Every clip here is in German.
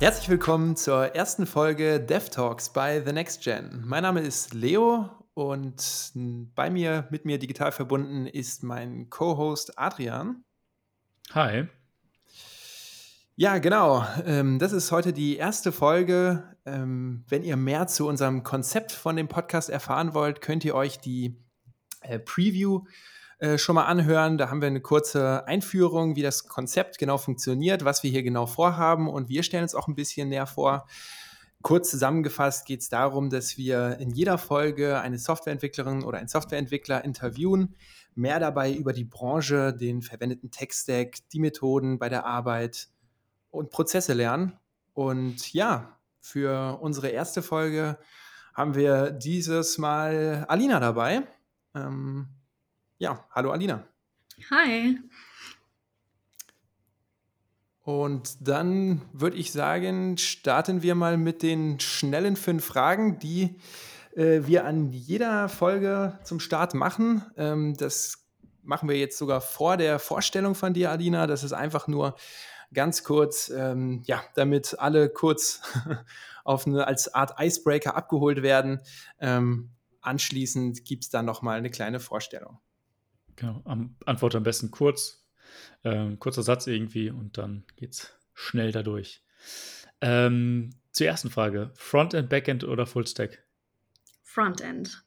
Herzlich willkommen zur ersten Folge Dev Talks bei The Next Gen. Mein Name ist Leo und bei mir, mit mir digital verbunden, ist mein Co-Host Adrian. Hi. Ja, genau. Ähm, das ist heute die erste Folge. Ähm, wenn ihr mehr zu unserem Konzept von dem Podcast erfahren wollt, könnt ihr euch die äh, Preview äh, schon mal anhören. Da haben wir eine kurze Einführung, wie das Konzept genau funktioniert, was wir hier genau vorhaben und wir stellen uns auch ein bisschen näher vor. Kurz zusammengefasst geht es darum, dass wir in jeder Folge eine Softwareentwicklerin oder einen Softwareentwickler interviewen, mehr dabei über die Branche, den verwendeten Tech-Stack, die Methoden bei der Arbeit, und Prozesse lernen. Und ja, für unsere erste Folge haben wir dieses Mal Alina dabei. Ähm, ja, hallo Alina. Hi. Und dann würde ich sagen, starten wir mal mit den schnellen fünf Fragen, die äh, wir an jeder Folge zum Start machen. Ähm, das machen wir jetzt sogar vor der Vorstellung von dir, Alina. Das ist einfach nur ganz kurz, ähm, ja, damit alle kurz auf eine, als Art Icebreaker abgeholt werden. Ähm, anschließend gibt es dann nochmal eine kleine Vorstellung. Genau, am, Antwort am besten kurz, ähm, kurzer Satz irgendwie und dann geht's schnell dadurch. Ähm, zur ersten Frage: Frontend, Backend oder Fullstack? Frontend.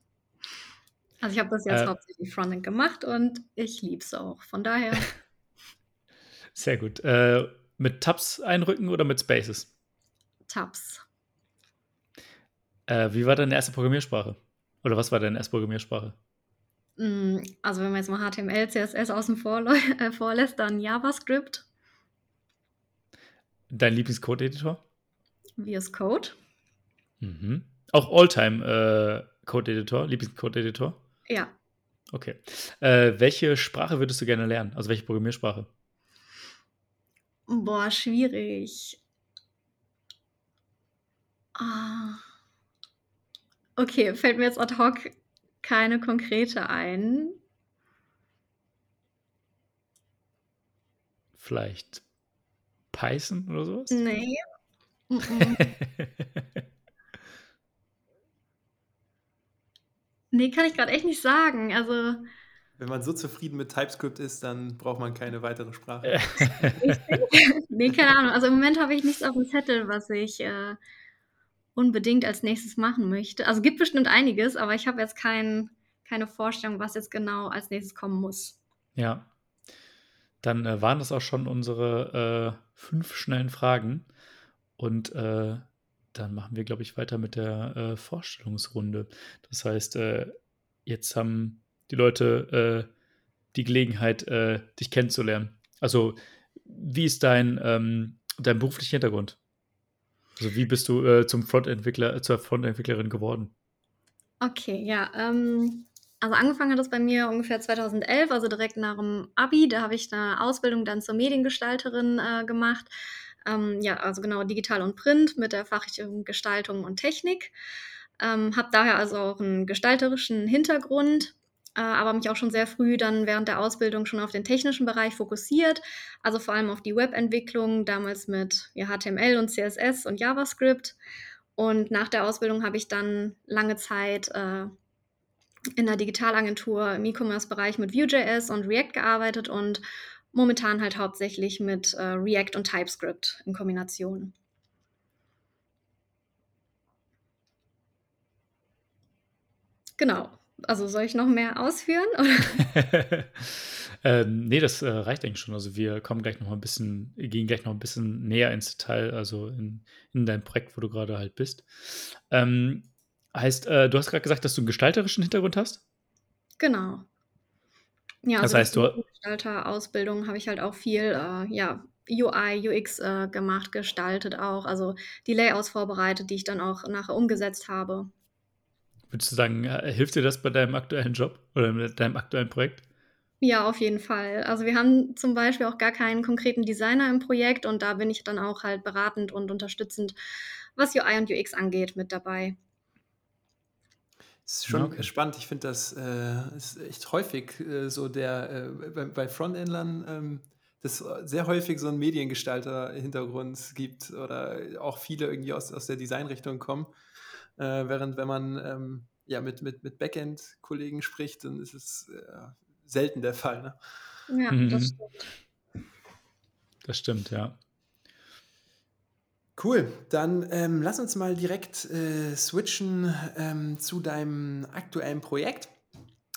Also ich habe das jetzt äh, hauptsächlich Frontend gemacht und ich liebe es auch. Von daher Sehr gut. Äh, mit Tabs einrücken oder mit Spaces? Tabs. Äh, wie war deine erste Programmiersprache? Oder was war deine erste Programmiersprache? Mm, also wenn man jetzt mal HTML, CSS außen vor äh, vorlässt, dann JavaScript. Dein Lieblingscode-Editor? VS Code. Mhm. Auch Alltime äh, Code-Editor, Lieblingscode-Editor? Ja. Okay. Äh, welche Sprache würdest du gerne lernen? Also welche Programmiersprache? Boah, schwierig. Ah. Okay, fällt mir jetzt ad hoc keine konkrete ein. Vielleicht Python oder sowas? Nee. Nee, kann ich gerade echt nicht sagen. Also wenn man so zufrieden mit TypeScript ist, dann braucht man keine weitere Sprache. nee, keine Ahnung. Also im Moment habe ich nichts auf dem Zettel, was ich äh, unbedingt als nächstes machen möchte. Also gibt bestimmt einiges, aber ich habe jetzt kein, keine Vorstellung, was jetzt genau als nächstes kommen muss. Ja. Dann äh, waren das auch schon unsere äh, fünf schnellen Fragen. Und äh, dann machen wir, glaube ich, weiter mit der äh, Vorstellungsrunde. Das heißt, äh, jetzt haben die Leute äh, die Gelegenheit, dich kennenzulernen. Also, wie ist dein, ähm, dein beruflicher Hintergrund? Also, wie bist du äh, zum Frontentwickler, äh, zur Frontentwicklerin geworden? Okay, ja. Ähm, also angefangen hat das bei mir ungefähr 2011, also direkt nach dem Abi. Da habe ich eine Ausbildung dann zur Mediengestalterin äh, gemacht. Ähm, ja, also genau digital und Print mit der Fachrichtung Gestaltung und Technik. Ähm, habe daher also auch einen gestalterischen Hintergrund aber mich auch schon sehr früh dann während der Ausbildung schon auf den technischen Bereich fokussiert, also vor allem auf die Webentwicklung, damals mit ja, HTML und CSS und JavaScript. Und nach der Ausbildung habe ich dann lange Zeit äh, in der Digitalagentur im E-Commerce-Bereich mit Vue.js und React gearbeitet und momentan halt hauptsächlich mit äh, React und TypeScript in Kombination. Genau. Also soll ich noch mehr ausführen? ähm, nee, das äh, reicht eigentlich schon. Also wir kommen gleich noch mal ein bisschen, gehen gleich noch ein bisschen näher ins Detail, also in, in dein Projekt, wo du gerade halt bist. Ähm, heißt, äh, du hast gerade gesagt, dass du einen gestalterischen Hintergrund hast? Genau. Ja, das also heißt, du Gestalterausbildung habe ich halt auch viel, äh, ja, UI, UX äh, gemacht, gestaltet auch, also die Layouts vorbereitet, die ich dann auch nachher umgesetzt habe. Würdest du sagen, äh, hilft dir das bei deinem aktuellen Job oder mit deinem aktuellen Projekt? Ja, auf jeden Fall. Also wir haben zum Beispiel auch gar keinen konkreten Designer im Projekt und da bin ich dann auch halt beratend und unterstützend, was UI und UX angeht, mit dabei. Das ist schon okay. spannend. Ich finde, das äh, ist echt häufig äh, so der, äh, bei, bei Frontendlern ähm, das sehr häufig so einen Mediengestalter-Hintergrund gibt oder auch viele irgendwie aus, aus der Designrichtung kommen. Äh, während wenn man ähm, ja, mit, mit, mit Backend-Kollegen spricht, dann ist es äh, selten der Fall. Ne? Ja, mhm. das stimmt. Das stimmt, ja. Cool, dann ähm, lass uns mal direkt äh, switchen ähm, zu deinem aktuellen Projekt.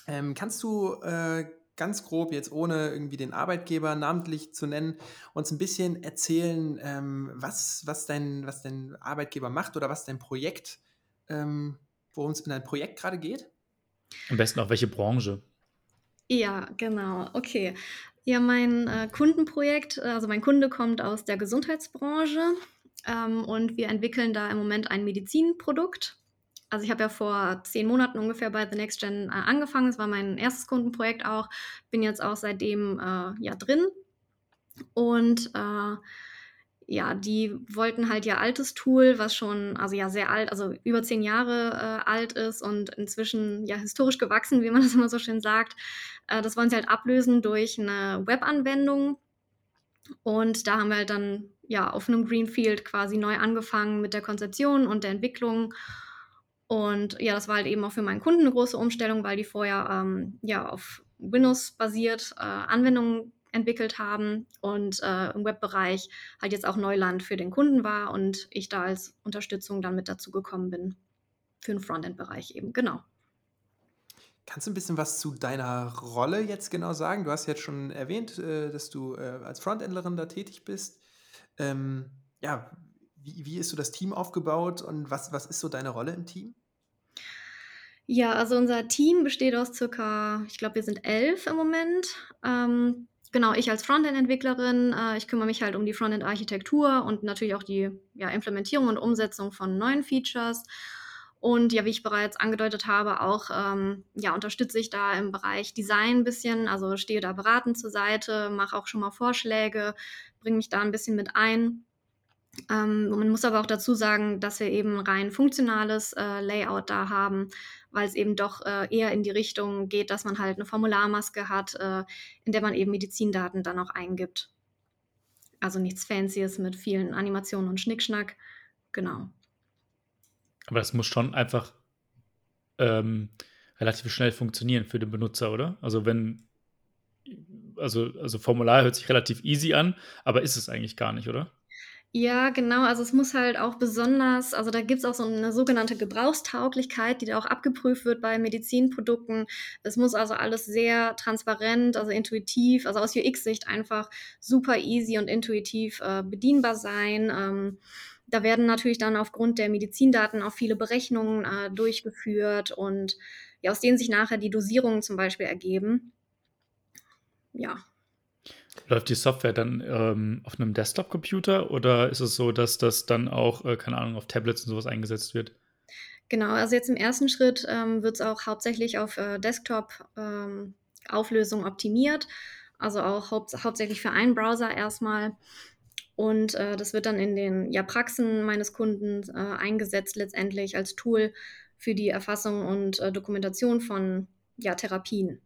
Ähm, kannst du äh, ganz grob, jetzt ohne irgendwie den Arbeitgeber namentlich zu nennen, uns ein bisschen erzählen, ähm, was, was, dein, was dein Arbeitgeber macht oder was dein Projekt, ähm, worum es in deinem Projekt gerade geht? Am besten auch welche Branche. Ja, genau. Okay. Ja, mein äh, Kundenprojekt, also mein Kunde kommt aus der Gesundheitsbranche ähm, und wir entwickeln da im Moment ein Medizinprodukt. Also ich habe ja vor zehn Monaten ungefähr bei The Next Gen äh, angefangen. Es war mein erstes Kundenprojekt auch. Bin jetzt auch seitdem äh, ja drin. Und äh, ja, die wollten halt ihr altes Tool, was schon, also ja, sehr alt, also über zehn Jahre äh, alt ist und inzwischen ja historisch gewachsen, wie man das immer so schön sagt. Äh, das wollen sie halt ablösen durch eine Webanwendung. Und da haben wir halt dann ja auf einem Greenfield quasi neu angefangen mit der Konzeption und der Entwicklung. Und ja, das war halt eben auch für meinen Kunden eine große Umstellung, weil die vorher ähm, ja auf Windows basiert äh, Anwendungen entwickelt haben und äh, im Webbereich halt jetzt auch Neuland für den Kunden war und ich da als Unterstützung dann mit dazu gekommen bin für den Frontend-Bereich eben, genau. Kannst du ein bisschen was zu deiner Rolle jetzt genau sagen? Du hast jetzt schon erwähnt, äh, dass du äh, als Frontendlerin da tätig bist. Ähm, ja, wie, wie ist so das Team aufgebaut und was, was ist so deine Rolle im Team? Ja, also unser Team besteht aus circa, ich glaube, wir sind elf im Moment. Ähm, Genau, ich als Frontend-Entwicklerin, äh, ich kümmere mich halt um die Frontend-Architektur und natürlich auch die ja, Implementierung und Umsetzung von neuen Features. Und ja, wie ich bereits angedeutet habe, auch ähm, ja, unterstütze ich da im Bereich Design ein bisschen, also stehe da beratend zur Seite, mache auch schon mal Vorschläge, bringe mich da ein bisschen mit ein. Ähm, man muss aber auch dazu sagen, dass wir eben rein funktionales äh, Layout da haben, weil es eben doch äh, eher in die Richtung geht, dass man halt eine Formularmaske hat, äh, in der man eben Medizindaten dann auch eingibt. Also nichts Fancyes mit vielen Animationen und Schnickschnack. Genau. Aber das muss schon einfach ähm, relativ schnell funktionieren für den Benutzer, oder? Also wenn, also, also Formular hört sich relativ easy an, aber ist es eigentlich gar nicht, oder? Ja, genau. Also es muss halt auch besonders, also da gibt es auch so eine sogenannte Gebrauchstauglichkeit, die da auch abgeprüft wird bei Medizinprodukten. Es muss also alles sehr transparent, also intuitiv, also aus UX-Sicht einfach super easy und intuitiv äh, bedienbar sein. Ähm, da werden natürlich dann aufgrund der Medizindaten auch viele Berechnungen äh, durchgeführt und ja, aus denen sich nachher die Dosierungen zum Beispiel ergeben. Ja, Läuft die Software dann ähm, auf einem Desktop-Computer oder ist es so, dass das dann auch, äh, keine Ahnung, auf Tablets und sowas eingesetzt wird? Genau, also jetzt im ersten Schritt ähm, wird es auch hauptsächlich auf äh, Desktop-Auflösung ähm, optimiert, also auch hau hauptsächlich für einen Browser erstmal. Und äh, das wird dann in den ja, Praxen meines Kunden äh, eingesetzt, letztendlich als Tool für die Erfassung und äh, Dokumentation von ja, Therapien.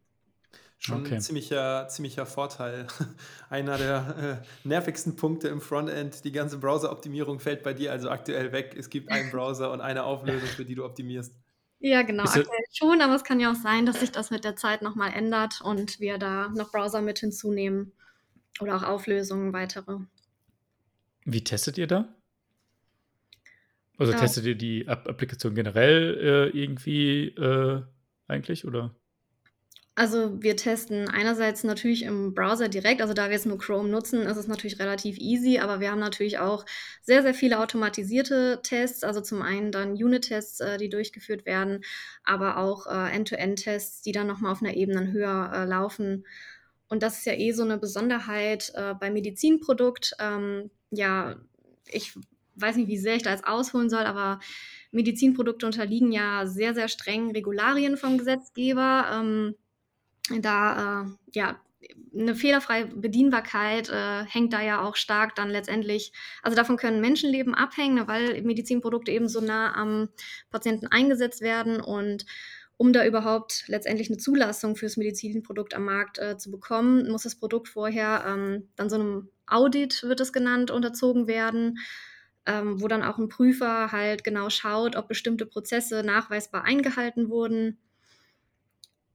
Schon okay. ein ziemlicher, ziemlicher Vorteil. Einer der äh, nervigsten Punkte im Frontend, die ganze Browser-Optimierung fällt bei dir also aktuell weg. Es gibt einen Browser und eine Auflösung, für die du optimierst. Ja, genau, aktuell schon, aber es kann ja auch sein, dass sich das mit der Zeit nochmal ändert und wir da noch Browser mit hinzunehmen oder auch Auflösungen weitere. Wie testet ihr da? Also ja. testet ihr die Applikation generell äh, irgendwie äh, eigentlich oder? Also wir testen einerseits natürlich im Browser direkt, also da wir jetzt nur Chrome nutzen, ist es natürlich relativ easy, aber wir haben natürlich auch sehr, sehr viele automatisierte Tests, also zum einen dann Unit-Tests, äh, die durchgeführt werden, aber auch äh, End-to-End-Tests, die dann nochmal auf einer Ebene höher äh, laufen. Und das ist ja eh so eine Besonderheit äh, beim Medizinprodukt. Ähm, ja, ich weiß nicht, wie sehr ich da jetzt ausholen soll, aber Medizinprodukte unterliegen ja sehr, sehr strengen Regularien vom Gesetzgeber. Ähm, da äh, ja eine fehlerfreie Bedienbarkeit äh, hängt da ja auch stark dann letztendlich, also davon können Menschenleben abhängen, ne, weil Medizinprodukte eben so nah am Patienten eingesetzt werden und um da überhaupt letztendlich eine Zulassung fürs Medizinprodukt am Markt äh, zu bekommen, muss das Produkt vorher ähm, dann so einem Audit, wird es genannt, unterzogen werden, ähm, wo dann auch ein Prüfer halt genau schaut, ob bestimmte Prozesse nachweisbar eingehalten wurden.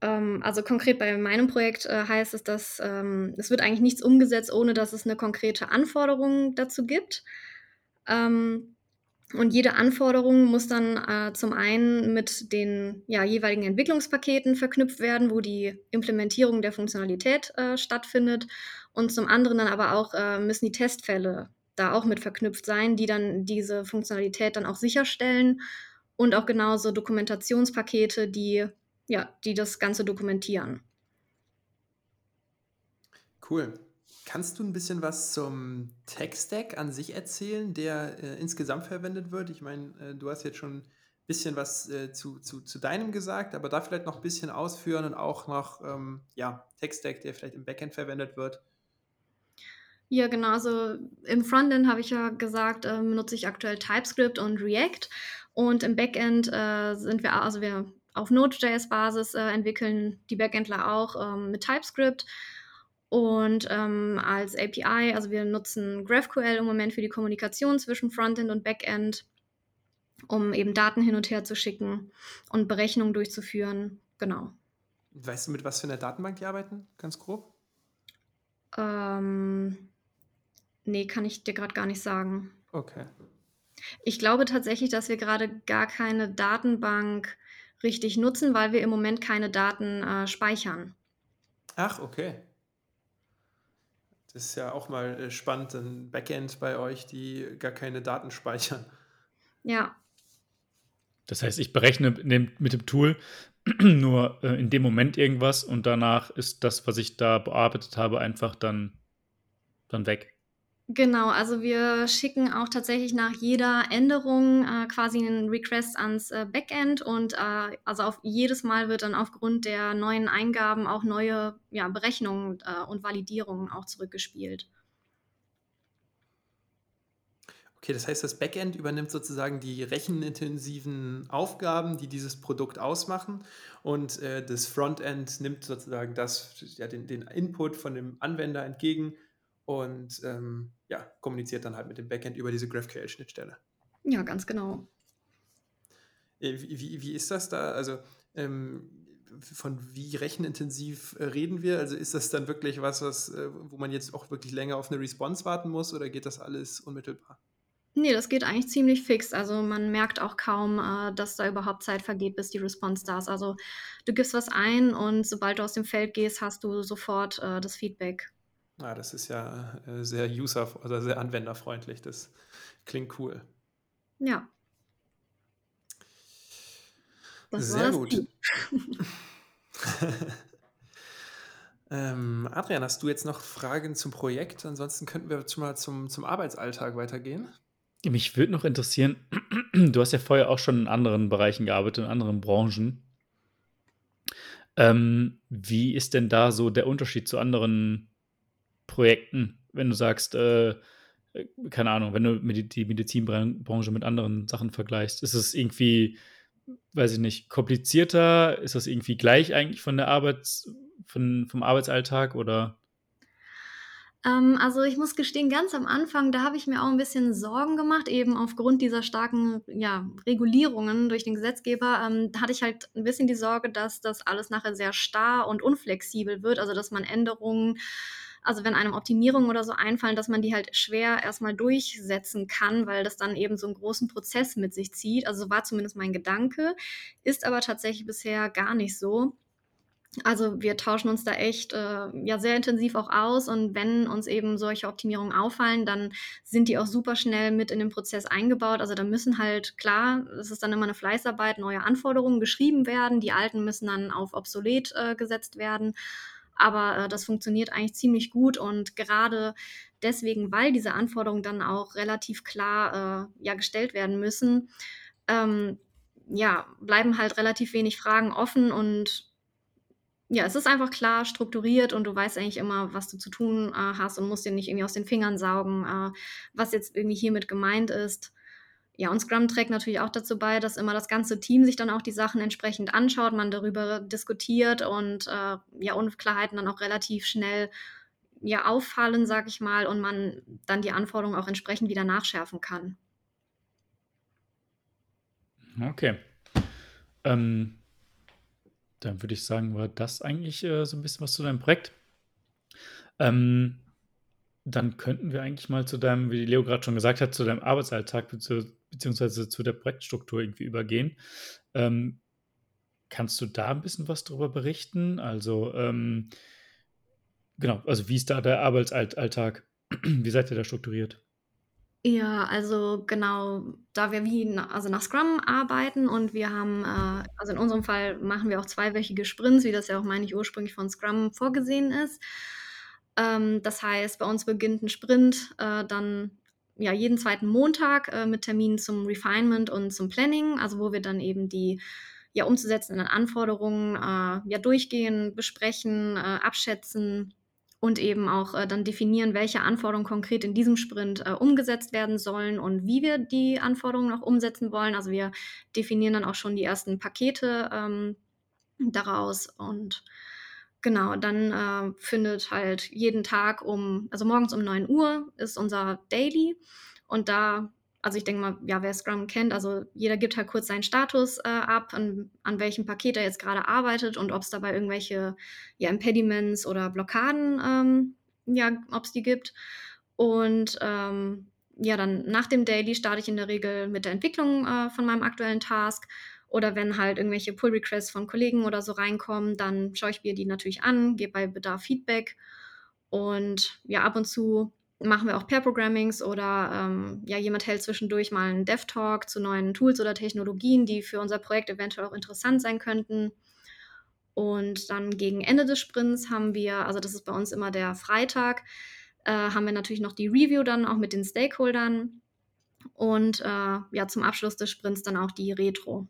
Ähm, also konkret bei meinem Projekt äh, heißt es, dass ähm, es wird eigentlich nichts umgesetzt, ohne dass es eine konkrete Anforderung dazu gibt. Ähm, und jede Anforderung muss dann äh, zum einen mit den ja, jeweiligen Entwicklungspaketen verknüpft werden, wo die Implementierung der Funktionalität äh, stattfindet. Und zum anderen dann aber auch äh, müssen die Testfälle da auch mit verknüpft sein, die dann diese Funktionalität dann auch sicherstellen. Und auch genauso Dokumentationspakete, die, ja, die das Ganze dokumentieren. Cool. Kannst du ein bisschen was zum Tech-Stack an sich erzählen, der äh, insgesamt verwendet wird? Ich meine, äh, du hast jetzt schon ein bisschen was äh, zu, zu, zu deinem gesagt, aber da vielleicht noch ein bisschen ausführen und auch noch ähm, ja, Tech-Stack, der vielleicht im Backend verwendet wird. Ja, genau. Also im Frontend habe ich ja gesagt, äh, benutze ich aktuell TypeScript und React. Und im Backend äh, sind wir, also wir auf Node.js-Basis äh, entwickeln die Backendler auch ähm, mit TypeScript. Und ähm, als API, also wir nutzen GraphQL im Moment für die Kommunikation zwischen Frontend und Backend, um eben Daten hin und her zu schicken und Berechnungen durchzuführen. Genau. Weißt du, mit was für einer Datenbank die arbeiten, ganz grob? Ähm, nee, kann ich dir gerade gar nicht sagen. Okay. Ich glaube tatsächlich, dass wir gerade gar keine Datenbank richtig nutzen, weil wir im Moment keine Daten äh, speichern. Ach, okay. Das ist ja auch mal äh, spannend, ein Backend bei euch, die gar keine Daten speichern. Ja. Das heißt, ich berechne mit dem Tool nur äh, in dem Moment irgendwas und danach ist das, was ich da bearbeitet habe, einfach dann, dann weg. Genau, also wir schicken auch tatsächlich nach jeder Änderung äh, quasi einen Request ans äh, Backend und äh, also auf jedes Mal wird dann aufgrund der neuen Eingaben auch neue ja, Berechnungen äh, und Validierungen auch zurückgespielt. Okay, das heißt, das Backend übernimmt sozusagen die rechenintensiven Aufgaben, die dieses Produkt ausmachen und äh, das Frontend nimmt sozusagen das, ja, den, den Input von dem Anwender entgegen und ähm, ja, kommuniziert dann halt mit dem Backend über diese GraphQL-Schnittstelle. Ja, ganz genau. Äh, wie, wie, wie ist das da? Also ähm, von wie rechenintensiv äh, reden wir? Also ist das dann wirklich was, was, äh, wo man jetzt auch wirklich länger auf eine Response warten muss oder geht das alles unmittelbar? Nee, das geht eigentlich ziemlich fix. Also man merkt auch kaum, äh, dass da überhaupt Zeit vergeht, bis die Response da ist. Also du gibst was ein und sobald du aus dem Feld gehst, hast du sofort äh, das Feedback. Ja, ah, das ist ja äh, sehr user, also sehr anwenderfreundlich. Das klingt cool. Ja. Das sehr gut. ähm, Adrian, hast du jetzt noch Fragen zum Projekt? Ansonsten könnten wir schon mal zum, zum Arbeitsalltag weitergehen. Mich würde noch interessieren, du hast ja vorher auch schon in anderen Bereichen gearbeitet, in anderen Branchen. Ähm, wie ist denn da so der Unterschied zu anderen Projekten, wenn du sagst, äh, äh, keine Ahnung, wenn du die Medizinbranche mit anderen Sachen vergleichst, ist es irgendwie, weiß ich nicht, komplizierter? Ist das irgendwie gleich eigentlich von der Arbeits, von, vom Arbeitsalltag oder? Ähm, also ich muss gestehen, ganz am Anfang, da habe ich mir auch ein bisschen Sorgen gemacht, eben aufgrund dieser starken ja, Regulierungen durch den Gesetzgeber. Ähm, da hatte ich halt ein bisschen die Sorge, dass das alles nachher sehr starr und unflexibel wird, also dass man Änderungen also wenn einem Optimierungen oder so einfallen, dass man die halt schwer erstmal durchsetzen kann, weil das dann eben so einen großen Prozess mit sich zieht. Also war zumindest mein Gedanke, ist aber tatsächlich bisher gar nicht so. Also wir tauschen uns da echt äh, ja sehr intensiv auch aus und wenn uns eben solche Optimierungen auffallen, dann sind die auch super schnell mit in den Prozess eingebaut. Also da müssen halt klar, es ist dann immer eine Fleißarbeit, neue Anforderungen geschrieben werden, die alten müssen dann auf obsolet äh, gesetzt werden. Aber äh, das funktioniert eigentlich ziemlich gut und gerade deswegen, weil diese Anforderungen dann auch relativ klar äh, ja, gestellt werden müssen, ähm, ja, bleiben halt relativ wenig Fragen offen und ja, es ist einfach klar strukturiert und du weißt eigentlich immer, was du zu tun äh, hast und musst dir nicht irgendwie aus den Fingern saugen, äh, was jetzt irgendwie hiermit gemeint ist. Ja, und Scrum trägt natürlich auch dazu bei, dass immer das ganze Team sich dann auch die Sachen entsprechend anschaut, man darüber diskutiert und äh, ja, Unklarheiten dann auch relativ schnell ja, auffallen, sag ich mal, und man dann die Anforderungen auch entsprechend wieder nachschärfen kann. Okay. Ähm, dann würde ich sagen, war das eigentlich äh, so ein bisschen was zu deinem Projekt. Ähm, dann könnten wir eigentlich mal zu deinem, wie Leo gerade schon gesagt hat, zu deinem Arbeitsalltag beziehungsweise zu der Projektstruktur irgendwie übergehen. Ähm, kannst du da ein bisschen was darüber berichten? Also, ähm, genau, also wie ist da der Arbeitsalltag? wie seid ihr da strukturiert? Ja, also genau, da wir wie na also nach Scrum arbeiten und wir haben, äh also in unserem Fall machen wir auch zweiwöchige Sprints, wie das ja auch, meine ich, ursprünglich von Scrum vorgesehen ist. Ähm, das heißt, bei uns beginnt ein Sprint, äh, dann, ja, jeden zweiten Montag, äh, mit Terminen zum Refinement und zum Planning, also wo wir dann eben die, ja, umzusetzenden Anforderungen, äh, ja, durchgehen, besprechen, äh, abschätzen und eben auch äh, dann definieren, welche Anforderungen konkret in diesem Sprint äh, umgesetzt werden sollen und wie wir die Anforderungen noch umsetzen wollen. Also wir definieren dann auch schon die ersten Pakete ähm, daraus und genau, dann äh, findet halt jeden Tag um, also morgens um 9 Uhr ist unser Daily und da also ich denke mal, ja, wer Scrum kennt, also jeder gibt halt kurz seinen Status äh, ab, an, an welchem Paket er jetzt gerade arbeitet und ob es dabei irgendwelche ja, Impediments oder Blockaden, ähm, ja, ob es die gibt. Und ähm, ja, dann nach dem Daily starte ich in der Regel mit der Entwicklung äh, von meinem aktuellen Task. Oder wenn halt irgendwelche Pull-Requests von Kollegen oder so reinkommen, dann schaue ich mir die natürlich an, gebe bei Bedarf Feedback. Und ja, ab und zu machen wir auch Pair-Programmings oder ähm, ja, jemand hält zwischendurch mal einen Dev-Talk zu neuen Tools oder Technologien, die für unser Projekt eventuell auch interessant sein könnten. Und dann gegen Ende des Sprints haben wir, also das ist bei uns immer der Freitag, äh, haben wir natürlich noch die Review dann auch mit den Stakeholdern und äh, ja, zum Abschluss des Sprints dann auch die Retro.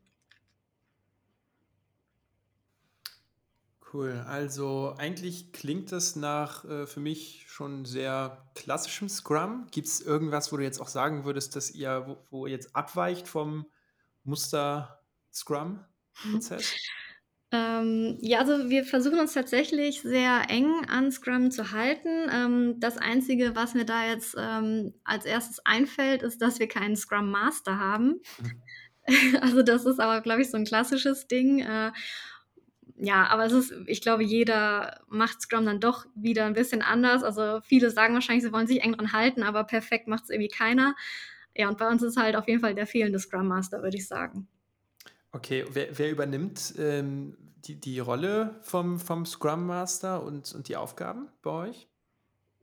Cool. Also eigentlich klingt das nach äh, für mich schon sehr klassischem Scrum. Gibt es irgendwas, wo du jetzt auch sagen würdest, dass ihr, wo, wo ihr jetzt abweicht vom Muster Scrum-Prozess? Ähm, ja, also wir versuchen uns tatsächlich sehr eng an Scrum zu halten. Ähm, das Einzige, was mir da jetzt ähm, als erstes einfällt, ist, dass wir keinen Scrum Master haben. also das ist aber, glaube ich, so ein klassisches Ding. Äh, ja, aber es ist, ich glaube, jeder macht Scrum dann doch wieder ein bisschen anders. Also viele sagen wahrscheinlich, sie wollen sich eng dran halten, aber perfekt macht es irgendwie keiner. Ja, und bei uns ist halt auf jeden Fall der fehlende Scrum Master, würde ich sagen. Okay, wer, wer übernimmt ähm, die, die Rolle vom, vom Scrum Master und, und die Aufgaben bei euch?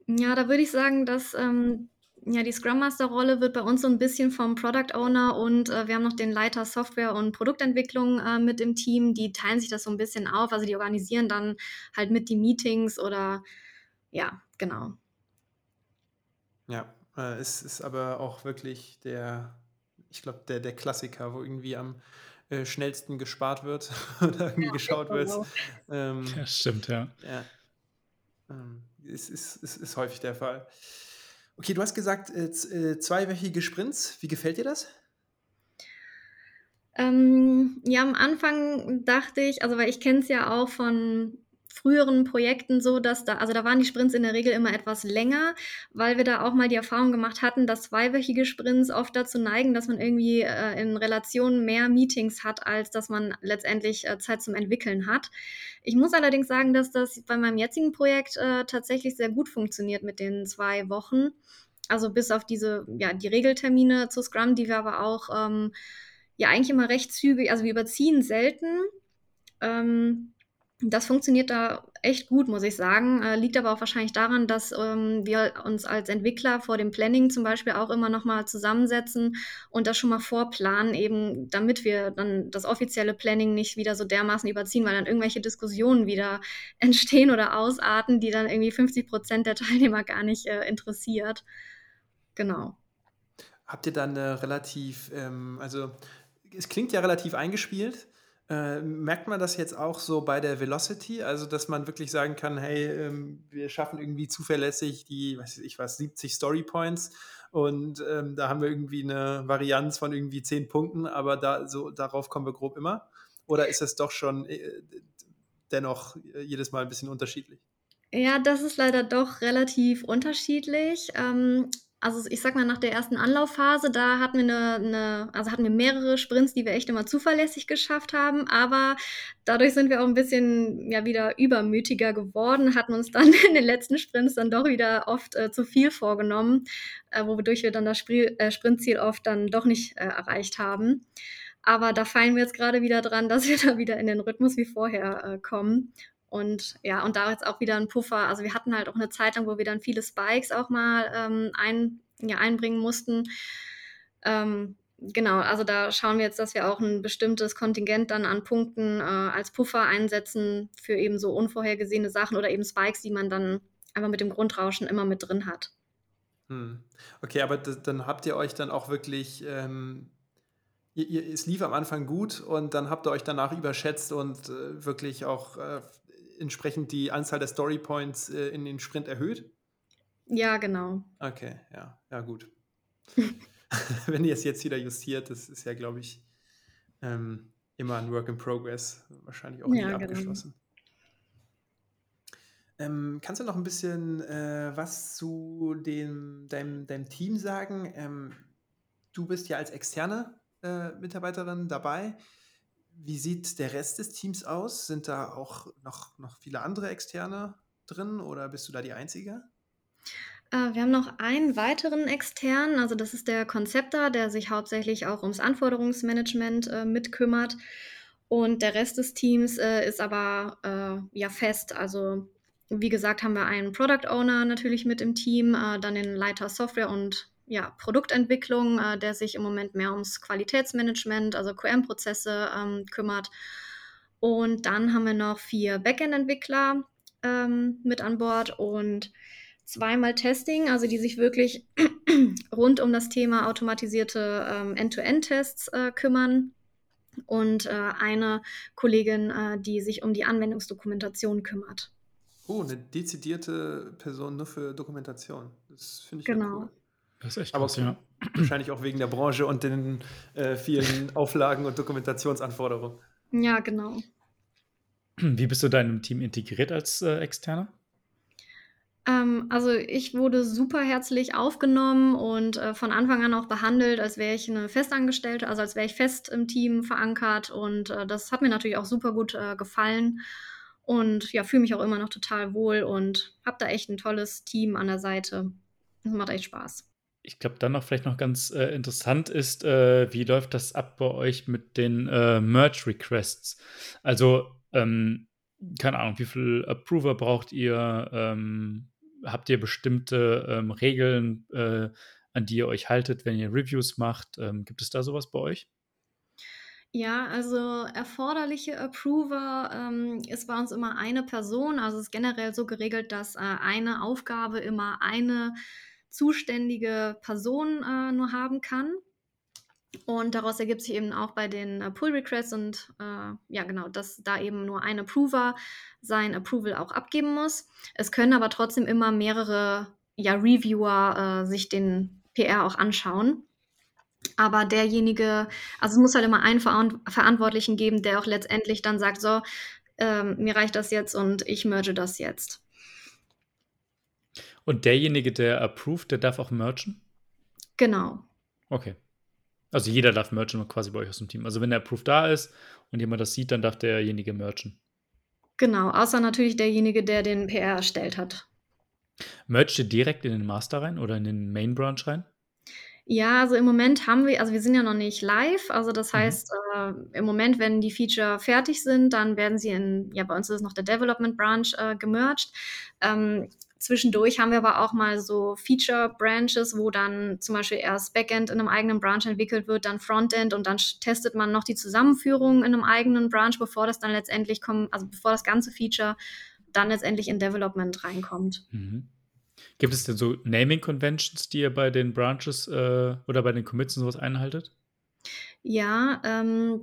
Ja, da würde ich sagen, dass ähm, ja, die Scrum Master-Rolle wird bei uns so ein bisschen vom Product Owner und, äh, wir haben noch den Leiter Software und Produktentwicklung, äh, mit im Team. Die teilen sich das so ein bisschen auf. Also, die organisieren dann halt mit die Meetings oder ja, genau. Ja, äh, es ist aber auch wirklich der, ich glaube, der, der Klassiker, wo irgendwie am äh, schnellsten gespart wird oder irgendwie Ja, geschaut wird. so. Ähm, Ja, stimmt, ja. ja, ähm, ist, ist, ist, ist häufig der Fall. Okay, du hast gesagt, äh, äh, zweiwöchige Sprints. Wie gefällt dir das? Ähm, ja, am Anfang dachte ich also, weil ich kenne es ja auch von früheren Projekten so, dass da also, da waren die Sprints in der Regel immer etwas länger, weil wir da auch mal die Erfahrung gemacht hatten, dass zweiwöchige Sprints oft dazu neigen, dass man irgendwie, äh, in Relation mehr Meetings hat, als dass man letztendlich, äh, Zeit zum Entwickeln hat. Ich muss allerdings sagen, dass das bei meinem jetzigen Projekt, äh, tatsächlich sehr gut funktioniert mit den 2 Wochen. Also, bis auf diese ja, die Regeltermine zu Scrum, die wir aber auch, ähm, ja, eigentlich immer recht zügig also, wir überziehen selten. Ähm, das funktioniert da echt gut, muss ich sagen. Äh, liegt aber auch wahrscheinlich daran, dass, ähm, wir uns als Entwickler vor dem Planning zum Beispiel auch immer noch mal zusammensetzen und das schon mal vorplanen, eben damit wir dann das offizielle Planning nicht wieder so dermaßen überziehen, weil dann irgendwelche Diskussionen wieder entstehen oder ausarten, die dann irgendwie 50% der Teilnehmer gar nicht, äh, interessiert. Genau. Habt ihr dann eine relativ, ähm, also es klingt ja relativ eingespielt. Äh, merkt man das jetzt auch so bei der Velocity? Also, dass man wirklich sagen kann, hey, ähm, wir schaffen irgendwie zuverlässig die, weiß ich was, 70 Story Points und ähm, da haben wir irgendwie eine Varianz von irgendwie 10 Punkten, aber da, so, darauf kommen wir grob immer? Oder ist es doch schon äh, dennoch jedes Mal ein bisschen unterschiedlich? Ja, das ist leider doch relativ unterschiedlich. Ähm, also ich sag mal, nach der ersten Anlaufphase, da hatten wir eine, 'ne also hatten wir mehrere Sprints, die wir echt immer zuverlässig geschafft haben, aber dadurch sind wir auch ein bisschen, ja, wieder übermütiger geworden, hatten uns dann in den letzten Sprints dann doch wieder oft, äh, zu viel vorgenommen, äh, wodurch wir dann das Spril äh, Sprintziel oft dann doch nicht, äh, erreicht haben. Aber da feilen wir jetzt gerade wieder dran, dass wir da wieder in den Rhythmus wie vorher, äh, kommen. Und ja, und da jetzt auch wieder ein Puffer. Also wir hatten halt auch eine Zeit lang, wo wir dann viele Spikes auch mal ähm, ein, ja, einbringen mussten. Ähm, genau, also da schauen wir jetzt, dass wir auch ein bestimmtes Kontingent dann an Punkten äh, als Puffer einsetzen für eben so unvorhergesehene Sachen oder eben Spikes, die man dann einfach mit dem Grundrauschen immer mit drin hat. Hm. Okay, aber dann habt ihr euch dann auch wirklich ähm, ihr, ihr, es lief am Anfang gut und dann habt ihr euch danach überschätzt und äh, wirklich auch äh, entsprechend die Anzahl der Story Points äh, in den Sprint erhöht? Ja, genau. Okay, ja, ja, gut. Wenn ihr es jetzt wieder justiert, das ist ja, glaube ich, ähm, immer ein Work in Progress, wahrscheinlich auch ja, nie genau. abgeschlossen. Ähm, kannst du noch ein bisschen äh, was zu dem, deinem, deinem Team sagen? Ähm, du bist ja als externe äh, Mitarbeiterin dabei. Wie sieht der Rest des Teams aus? Sind da auch noch, noch viele andere Externe drin oder bist du da die Einzige? Äh, wir haben noch einen weiteren externen, also das ist der Konzepter, der sich hauptsächlich auch ums Anforderungsmanagement äh, mitkümmert. Und der Rest des Teams äh, ist aber äh, ja fest. Also wie gesagt, haben wir einen Product Owner natürlich mit im Team, äh, dann den Leiter Software und ja, Produktentwicklung, äh, der sich im Moment mehr ums Qualitätsmanagement, also QM-Prozesse ähm, kümmert. Und dann haben wir noch vier Backend-Entwickler ähm, mit an Bord und zweimal Testing, also die sich wirklich rund um das Thema automatisierte ähm, End-to-End-Tests äh, kümmern. Und äh, eine Kollegin, äh, die sich um die Anwendungsdokumentation kümmert. Oh, eine dezidierte Person nur für Dokumentation. Das finde ich genau. cool. Das ist echt krass, Aber ja. wahrscheinlich auch wegen der Branche und den äh, vielen Auflagen und Dokumentationsanforderungen. Ja, genau. Wie bist du deinem Team integriert als äh, Externer? Ähm, also ich wurde super herzlich aufgenommen und äh, von Anfang an auch behandelt, als wäre ich eine Festangestellte, also als wäre ich fest im Team verankert. Und äh, das hat mir natürlich auch super gut äh, gefallen. Und ja, fühle mich auch immer noch total wohl und habe da echt ein tolles Team an der Seite. Das macht echt Spaß. Ich glaube, dann noch vielleicht noch ganz äh, interessant ist, äh, wie läuft das ab bei euch mit den äh, Merge-Requests? Also, ähm, keine Ahnung, wie viel Approver braucht ihr? Ähm, habt ihr bestimmte ähm, Regeln, äh, an die ihr euch haltet, wenn ihr Reviews macht? Ähm, gibt es da sowas bei euch? Ja, also erforderliche Approver ähm, ist bei uns immer eine Person. Also es ist generell so geregelt, dass äh, eine Aufgabe immer eine zuständige Person äh, nur haben kann. Und daraus ergibt sich eben auch bei den äh, Pull Requests und äh, ja, genau, dass da eben nur ein Approver sein Approval auch abgeben muss. Es können aber trotzdem immer mehrere ja, Reviewer äh, sich den PR auch anschauen. Aber derjenige, also es muss halt immer einen Verantwortlichen geben, der auch letztendlich dann sagt, so, ähm, mir reicht das jetzt und ich merge das jetzt. Und derjenige, der approved, der darf auch merchen? Genau. Okay. Also jeder darf merchen quasi bei euch aus dem Team. Also wenn der approved da ist und jemand das sieht, dann darf derjenige merchen. Genau, außer natürlich derjenige, der den PR erstellt hat. Mercht ihr direkt in den Master rein oder in den Main Branch rein? Ja, also im Moment haben wir also wir sind ja noch nicht live. Also das Mhm. heißt, äh, im Moment, wenn die Feature fertig sind, dann werden sie in ja, bei uns ist es noch der Development Branch, äh, gemerged. Ähm, zwischendurch haben wir aber auch mal so Feature Branches, wo dann zum Beispiel erst Backend in einem eigenen Branch entwickelt wird, dann Frontend und dann testet man noch die Zusammenführung in einem eigenen Branch, bevor das dann letztendlich kommt also bevor das ganze Feature dann letztendlich in Development reinkommt. Mhm. Gibt es denn so Naming Conventions, die ihr bei den Branches äh, oder bei den Commits und sowas einhaltet? Ja, ähm,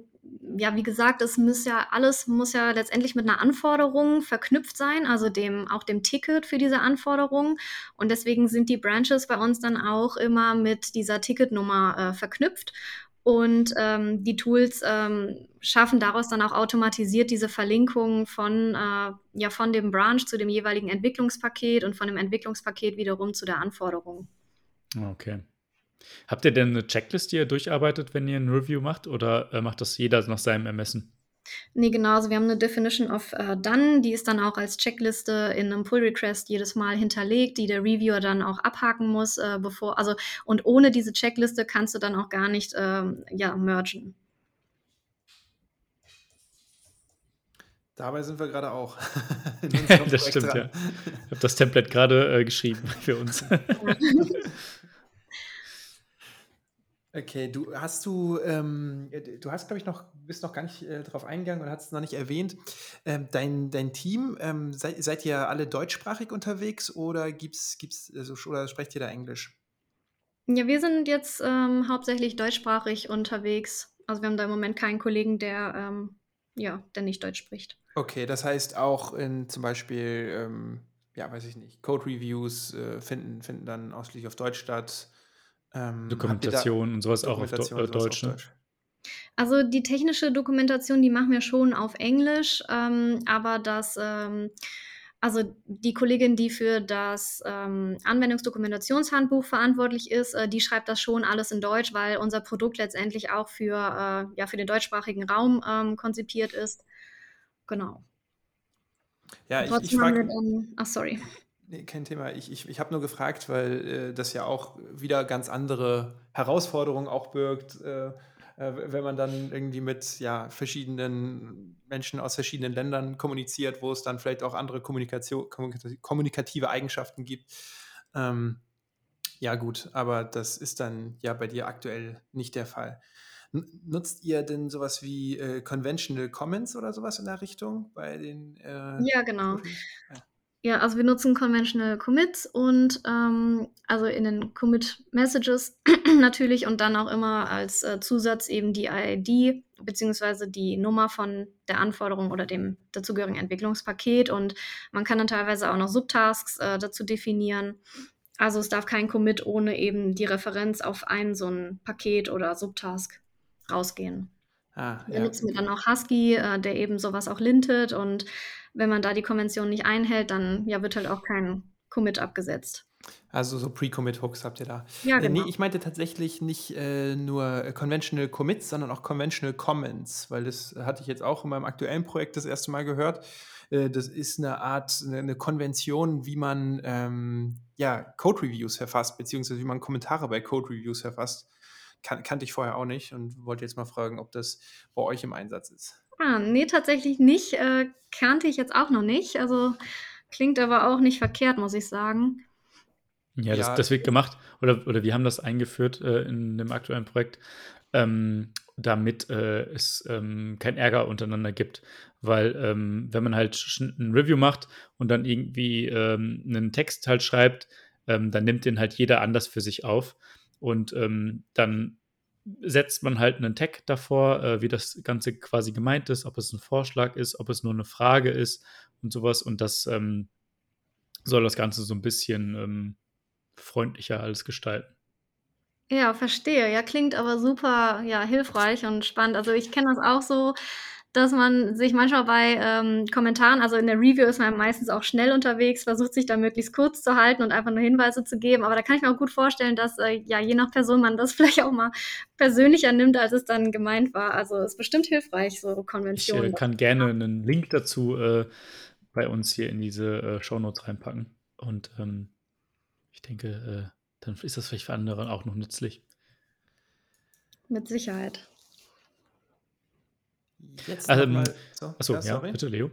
ja, wie gesagt, es muss ja alles muss ja letztendlich mit einer Anforderung verknüpft sein, also dem auch dem Ticket für diese Anforderung. Und deswegen sind die Branches bei uns dann auch immer mit dieser Ticketnummer äh, verknüpft. Und ähm, die Tools ähm, schaffen daraus dann auch automatisiert diese Verlinkung von, äh, ja, von dem Branch zu dem jeweiligen Entwicklungspaket und von dem Entwicklungspaket wiederum zu der Anforderung. Okay. Habt ihr denn eine Checklist, die ihr durcharbeitet, wenn ihr ein Review macht, oder äh, macht das jeder nach seinem Ermessen? Nee, genau. Also wir haben eine Definition of uh, Done, die ist dann auch als Checkliste in einem Pull Request jedes Mal hinterlegt, die der Reviewer dann auch abhaken muss, äh, bevor, also und ohne diese Checkliste kannst du dann auch gar nicht ähm, ja, mergen. Dabei sind wir gerade auch. das stimmt, dran. ja. Ich habe das Template gerade äh, geschrieben für uns. Okay, du hast du, ähm, äh, du hast, glaube ich, noch, bist noch gar nicht äh, darauf eingegangen oder hast es noch nicht erwähnt. Ähm, dein, dein Team, ähm, seid, seid ihr alle deutschsprachig unterwegs oder gibt's, gibt's, also, oder sprecht ihr da Englisch? Ja, wir sind jetzt ähm, hauptsächlich deutschsprachig unterwegs. Also wir haben da im Moment keinen Kollegen, der, ähm, ja, der nicht Deutsch spricht. Okay, das heißt auch in zum Beispiel, ähm, ja, weiß ich nicht, Code-Reviews äh, finden, finden dann ausschließlich auf Deutsch statt. Ähm, Dokumentation und sowas auch auf Do äh, Deutsch, ne? Deutsch. Also die technische Dokumentation, die machen wir schon auf Englisch, ähm, aber das, ähm, also die Kollegin, die für das ähm, Anwendungsdokumentationshandbuch verantwortlich ist, äh, die schreibt das schon alles in Deutsch, weil unser Produkt letztendlich auch für, äh, ja, für den deutschsprachigen Raum ähm, konzipiert ist. Genau. Ja, ich, ich frage. Ach, sorry. Nee, kein Thema. Ich, ich, ich habe nur gefragt, weil äh, das ja auch wieder ganz andere Herausforderungen auch birgt, äh, äh, wenn man dann irgendwie mit ja, verschiedenen Menschen aus verschiedenen Ländern kommuniziert, wo es dann vielleicht auch andere Kommunikation, kommunikative Eigenschaften gibt. Ähm, ja, gut, aber das ist dann ja bei dir aktuell nicht der Fall. Nutzt ihr denn sowas wie äh, Conventional Comments oder sowas in der Richtung bei den? Äh, ja, genau. Ja. Ja, also wir nutzen Conventional Commits und ähm, also in den Commit Messages natürlich und dann auch immer als äh, Zusatz eben die ID beziehungsweise die Nummer von der Anforderung oder dem dazugehörigen Entwicklungspaket und man kann dann teilweise auch noch Subtasks äh, dazu definieren. Also es darf kein Commit ohne eben die Referenz auf ein so ein Paket oder Subtask rausgehen. Ah, ja. Da nutzen wir dann auch Husky, äh, der eben sowas auch lintet und wenn man da die Konvention nicht einhält, dann ja, wird halt auch kein Commit abgesetzt. Also so Pre-Commit-Hooks habt ihr da. Ja, genau. Äh, nee, ich meinte tatsächlich nicht äh, nur Conventional Commits, sondern auch Conventional Comments, weil das hatte ich jetzt auch in meinem aktuellen Projekt das erste Mal gehört. Äh, das ist eine Art, eine, eine Konvention, wie man ähm, ja, Code-Reviews verfasst, beziehungsweise wie man Kommentare bei Code-Reviews verfasst. Kan kannte ich vorher auch nicht und wollte jetzt mal fragen, ob das bei euch im Einsatz ist. Ah, ne, tatsächlich nicht. Äh, kannte ich jetzt auch noch nicht. Also klingt aber auch nicht verkehrt, muss ich sagen. Ja, das, das wird gemacht. Oder, oder wir haben das eingeführt äh, in dem aktuellen Projekt, ähm, damit äh, es ähm, kein Ärger untereinander gibt. Weil ähm, wenn man halt ein Review macht und dann irgendwie ähm, einen Text halt schreibt, ähm, dann nimmt den halt jeder anders für sich auf. Und ähm, dann setzt man halt einen Tag davor, äh, wie das Ganze quasi gemeint ist, ob es ein Vorschlag ist, ob es nur eine Frage ist und sowas. Und das ähm, soll das Ganze so ein bisschen ähm, freundlicher alles gestalten. Ja, verstehe. Ja, klingt aber super, ja, hilfreich und spannend. Also ich kenne das auch so, dass man sich manchmal bei ähm, Kommentaren, also in der Review ist man meistens auch schnell unterwegs, versucht sich da möglichst kurz zu halten und einfach nur Hinweise zu geben. Aber da kann ich mir auch gut vorstellen, dass äh, ja je nach Person man das vielleicht auch mal persönlicher nimmt, als es dann gemeint war. Also ist bestimmt hilfreich, so Konventionen. Ich äh, kann gerne einen Link dazu äh, bei uns hier in diese äh, Shownotes reinpacken. Und ähm, ich denke, äh, dann ist das vielleicht für andere auch noch nützlich. Mit Sicherheit. Jetzt also, mal, so, achso, ja, ja bitte, Leo.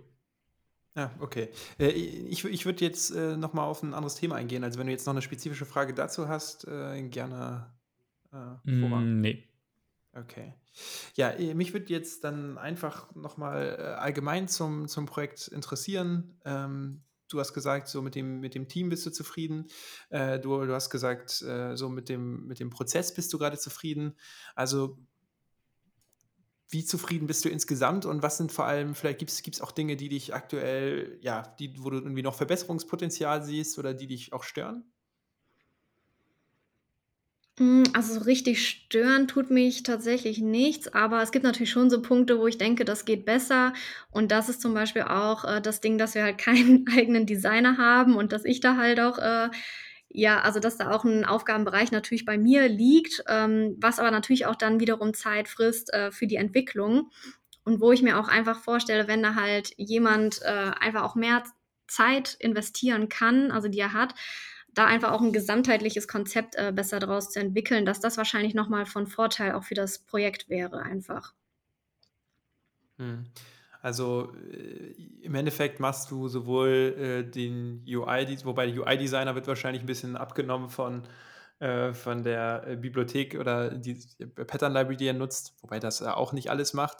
Ja, okay. Äh, ich ich würde jetzt äh, noch mal auf ein anderes Thema eingehen. Also wenn du jetzt noch eine spezifische Frage dazu hast, äh, gerne äh, mm, nee. Okay. Ja, mich würde jetzt dann einfach noch mal äh, allgemein zum, zum Projekt interessieren. Ähm, du hast gesagt, so mit dem, mit dem Team bist du zufrieden. Äh, du, du hast gesagt, äh, so mit dem, mit dem Prozess bist du gerade zufrieden. Also wie zufrieden bist du insgesamt und was sind vor allem, vielleicht gibt es auch Dinge, die dich aktuell, ja, die, wo du irgendwie noch Verbesserungspotenzial siehst oder die dich auch stören? Hm, also, so richtig stören tut mich tatsächlich nichts, aber es gibt natürlich schon so Punkte, wo ich denke, das geht besser. Und das ist zum Beispiel auch, äh, das Ding, dass wir halt keinen eigenen Designer haben und dass ich da halt auch, äh ja, also, dass da auch 'n Aufgabenbereich natürlich bei mir liegt, ähm, was aber natürlich auch dann wiederum Zeit frisst, äh, für die Entwicklung. Und wo ich mir auch einfach vorstelle, wenn da halt jemand, äh, einfach auch mehr Zeit investieren kann, also die er hat, da einfach auch 'n gesamtheitliches Konzept, äh, besser draus zu entwickeln, dass das wahrscheinlich noch mal von Vorteil auch für das Projekt wäre einfach. Mhm. Also, äh, im Endeffekt machst du sowohl, äh, den UI wobei der UI-Designer wird wahrscheinlich 'n bisschen abgenommen von äh, von der, Bibliothek oder die Pattern Library, die er nutzt, wobei das er auch nicht alles macht.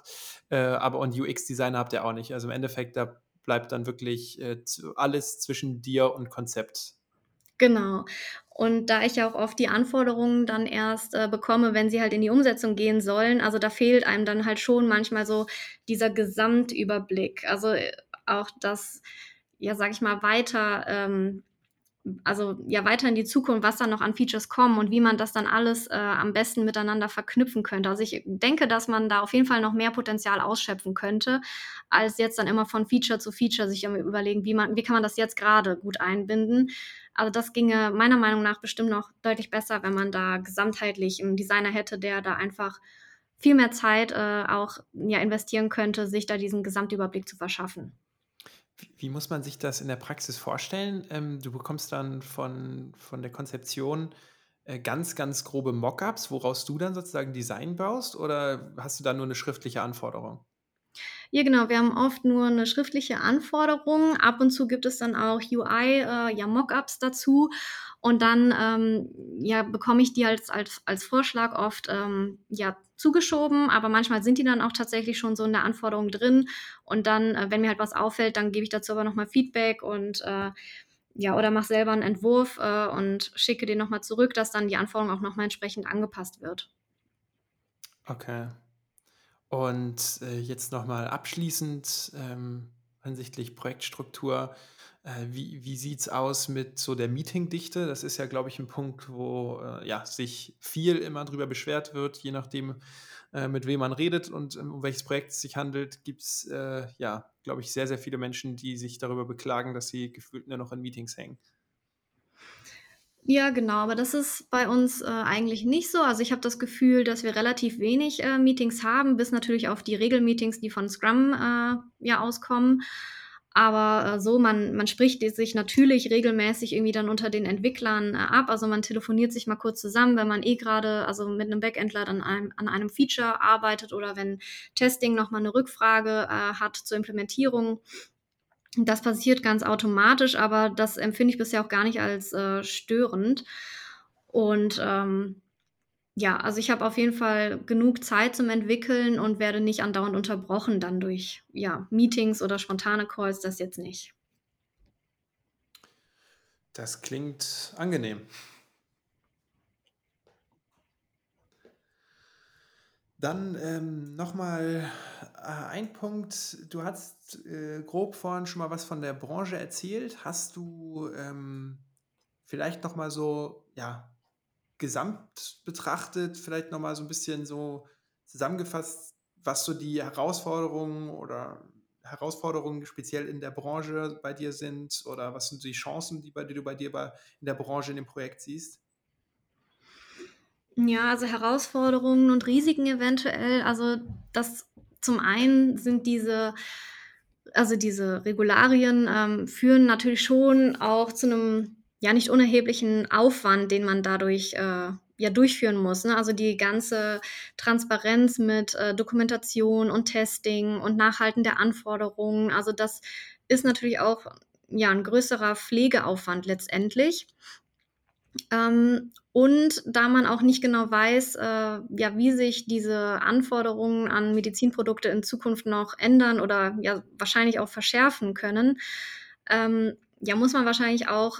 Aber und UX-Designer habt ihr auch nicht. Also, im Endeffekt, da bleibt dann wirklich, alles zwischen dir und Konzept. Genau. Und da ich ja auch oft die Anforderungen dann erst, äh, bekomme, wenn sie halt in die Umsetzung gehen sollen, also, da fehlt einem dann halt schon manchmal so dieser Gesamtüberblick. Also, äh, auch das, ja, sage ich mal, weiter ähm, also, ja, weiter in die Zukunft, was da noch an Features kommen und wie man das dann alles, äh, am besten miteinander verknüpfen könnte. Also, ich denke, dass man da auf jeden Fall noch mehr Potenzial ausschöpfen könnte, als jetzt dann immer von Feature zu Feature sich Überlegen, wie man wie kann man das jetzt grade gut einbinden. Also, das ginge meiner Meinung nach bestimmt noch deutlich besser, wenn man da gesamtheitlich 'n Designer hätte, der da einfach viel mehr Zeit, äh, auch, ja, investieren könnte, sich da diesen Gesamtüberblick zu verschaffen. Wie muss man sich das in der Praxis vorstellen? Ähm, du bekommst dann von von der Konzeption, äh, ganz, ganz grobe Mockups, woraus du dann sozusagen Design baust oder hast du da nur 'ne schriftliche Anforderung? Ja, genau. Wir haben oft nur 'ne schriftliche Anforderung. Ab und zu gibt es dann auch UI äh, ja, Mockups dazu. Und dann, ähm, ja, bekomme ich die als als als Vorschlag oft, ähm, ja, zugeschoben, aber manchmal sind die dann auch tatsächlich schon so in der Anforderung drin. Und dann, äh, wenn mir halt was auffällt, dann gebe ich dazu aber noch mal Feedback und, äh, ja oder mache selber 'n Entwurf, äh, und schicke den noch mal zurück, dass dann die Anforderung auch noch mal entsprechend angepasst wird. Okay. Und, äh, jetzt noch mal abschließend, ähm, hinsichtlich Projektstruktur, äh, wie wie sieht's aus mit so der Meetingdichte? Das ist ja, glaube ich, 'n Punkt, wo, äh, ja, sich viel immer drüber beschwert wird, je nachdem, äh, mit wem man redet und um welches Projekt es sich handelt, gibt's, äh, ja, glaube ich, sehr, sehr viele Menschen, die sich darüber beklagen, dass sie gefühlt nur noch in Meetings hängen. Ja, genau, aber das ist bei uns, äh, eigentlich nicht so. Also, ich habe das Gefühl, dass wir relativ wenig, äh, Meetings haben, bis natürlich auf die Regelmeetings, die von Scrum, äh, ja, auskommen. Aber, äh, so man man spricht sich natürlich regelmäßig irgendwie dann unter den Entwicklern, äh, ab. Also, man telefoniert sich mal kurz zusammen, wenn man eh grade also, mit 'nem Backendler an einem an einem Feature arbeitet oder wenn Testing noch mal 'ne Rückfrage, äh, hat zur Implementierung. Das passiert ganz automatisch, aber das empfinde ich bisher auch gar nicht als, äh, störend. Und, ähm, ja, also, ich habe auf jeden Fall genug Zeit zum Entwickeln und werde nicht andauernd unterbrochen dann durch, ja, Meetings oder spontane Calls, das jetzt nicht. Das klingt angenehm. Dann, ähm, noch mal, äh, ein Punkt. Du hast, äh, grob vorhin schon mal was von der Branche erzählt. Hast du, ähm, vielleicht noch mal so, ja, gesamt betrachtet, vielleicht noch mal so 'n bisschen so zusammengefasst, was so die Herausforderungen oder Herausforderungen speziell in der Branche bei dir sind oder was sind die Chancen, die bei die du bei dir bei in der Branche in dem Projekt siehst? Ja, also, Herausforderungen und Risiken eventuell. Also, das zum einen sind diese also, diese Regularien, ähm, führen natürlich schon auch zu 'nem, ja, nicht unerheblichen Aufwand, den man dadurch, äh, ja, durchführen muss, ne? Also, die ganze Transparenz mit, äh, Dokumentation und Testing und Nachhalten der Anforderungen. Also, das ist natürlich auch, ja, 'n größerer Pflegeaufwand letztendlich. Ähm, und da man auch nicht genau weiß, äh, ja, wie sich diese Anforderungen an Medizinprodukte in Zukunft noch ändern oder, ja, wahrscheinlich auch verschärfen können, ähm, ja, muss man wahrscheinlich auch,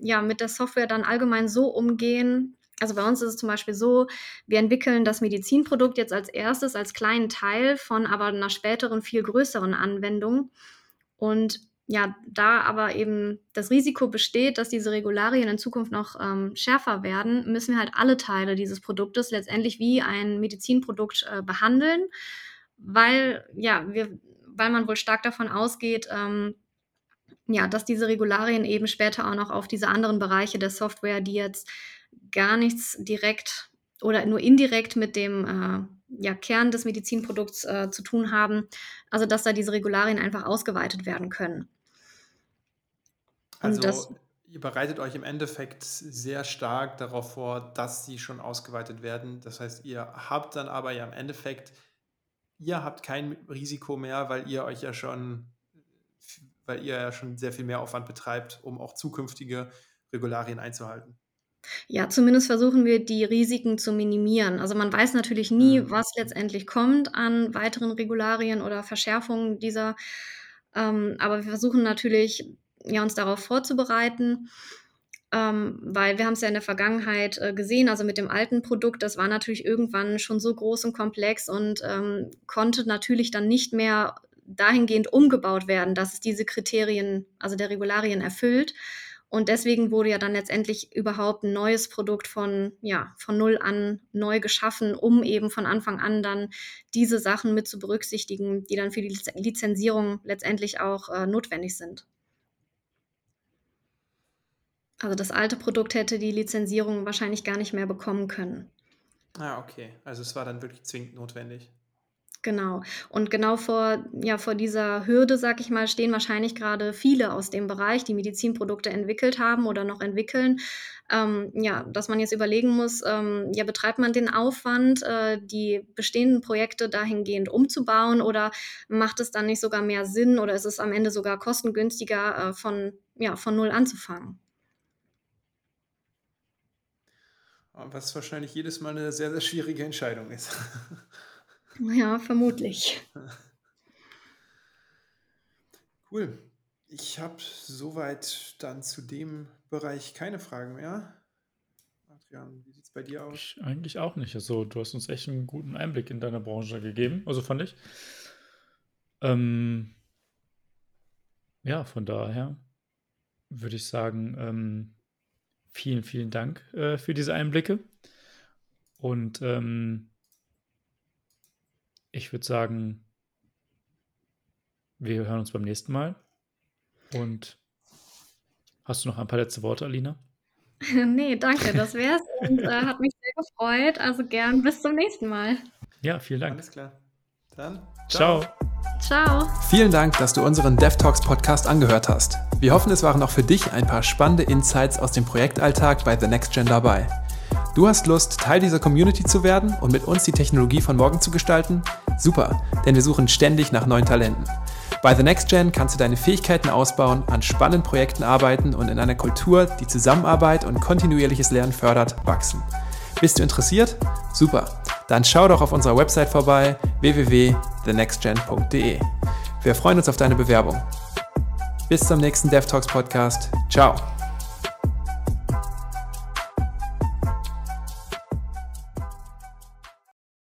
ja, mit der Software dann allgemein so umgehen, also bei uns ist es zum Beispiel so, wir entwickeln das Medizinprodukt jetzt als erstes als kleinen Teil von aber einer späteren, viel größeren Anwendung. Und ja, da aber eben das Risiko besteht, dass diese Regularien in Zukunft noch ähm, schärfer werden, müssen wir halt alle Teile dieses Produktes letztendlich wie ein Medizinprodukt äh, behandeln, weil, ja, wir, weil man wohl stark davon ausgeht, ähm, ja, dass diese Regularien eben später auch noch auf diese anderen Bereiche der Software, die jetzt gar nichts direkt oder nur indirekt mit dem äh, ja, Kern des Medizinprodukts äh, zu tun haben, also dass da diese Regularien einfach ausgeweitet werden können. Also das, ihr bereitet euch im Endeffekt sehr stark darauf vor, dass sie schon ausgeweitet werden. Das heißt, ihr habt dann aber ja im Endeffekt, ihr habt kein Risiko mehr, weil ihr euch ja schon, weil ihr ja schon sehr viel mehr Aufwand betreibt, um auch zukünftige Regularien einzuhalten. Ja, zumindest versuchen wir, die Risiken zu minimieren. Also man weiß natürlich nie, mhm. was letztendlich kommt an weiteren Regularien oder Verschärfungen dieser. Ähm, aber wir versuchen natürlich ja, uns darauf vorzubereiten. Ähm, weil wir haben es ja in der Vergangenheit äh, gesehen, also mit dem alten Produkt, das war natürlich irgendwann schon so groß und komplex und ähm, konnte natürlich dann nicht mehr dahingehend umgebaut werden, dass es diese Kriterien, also der Regularien erfüllt. Und deswegen wurde ja dann letztendlich überhaupt ein neues Produkt von, ja, von null an neu geschaffen, um eben von Anfang an dann diese Sachen mit zu berücksichtigen, die dann für die Lizenzierung letztendlich auch äh, notwendig sind. Also das alte Produkt hätte die Lizenzierung wahrscheinlich gar nicht mehr bekommen können. Ah, okay. Also es war dann wirklich zwingend notwendig. Genau. Und genau vor, ja, vor dieser Hürde, sag ich mal, stehen wahrscheinlich gerade viele aus dem Bereich, die Medizinprodukte entwickelt haben oder noch entwickeln. Ähm, ja, dass man jetzt überlegen muss, ähm, ja, betreibt man den Aufwand, äh, die bestehenden Projekte dahingehend umzubauen oder macht es dann nicht sogar mehr Sinn oder ist es am Ende sogar kostengünstiger, äh, von, ja, von null anzufangen? Was wahrscheinlich jedes Mal eine sehr, sehr schwierige Entscheidung ist. Ja, vermutlich. Cool. Ich habe soweit dann zu dem Bereich keine Fragen mehr. Adrian, wie sieht es bei dir aus? Ich eigentlich auch nicht. Also, du hast uns echt einen guten Einblick in deine Branche gegeben. Also, fand ich. Ähm, ja, von daher würde ich sagen, ähm, vielen, vielen Dank äh, für diese Einblicke. Und ähm, ich würde sagen, wir hören uns beim nächsten Mal. Und hast du noch ein paar letzte Worte, Alina? nee, danke, das wär's. Und äh, hat mich sehr gefreut. Also gern bis zum nächsten Mal. Ja, vielen Dank. Alles klar. Dann ciao. Ciao. Vielen Dank, dass du unseren DevTalks Podcast angehört hast. Wir hoffen, es waren auch für dich ein paar spannende Insights aus dem Projektalltag bei The Next Gen dabei. Du hast Lust, Teil dieser Community zu werden und mit uns die Technologie von morgen zu gestalten? Super, denn wir suchen ständig nach neuen Talenten. Bei The Next Gen kannst du deine Fähigkeiten ausbauen, an spannenden Projekten arbeiten und in einer Kultur, die Zusammenarbeit und kontinuierliches Lernen fördert, wachsen. Bist du interessiert? Super. Dann schau doch auf unserer Website vorbei www.thenextgen.de. Wir freuen uns auf deine Bewerbung. Bis zum nächsten DevTalks Podcast. Ciao.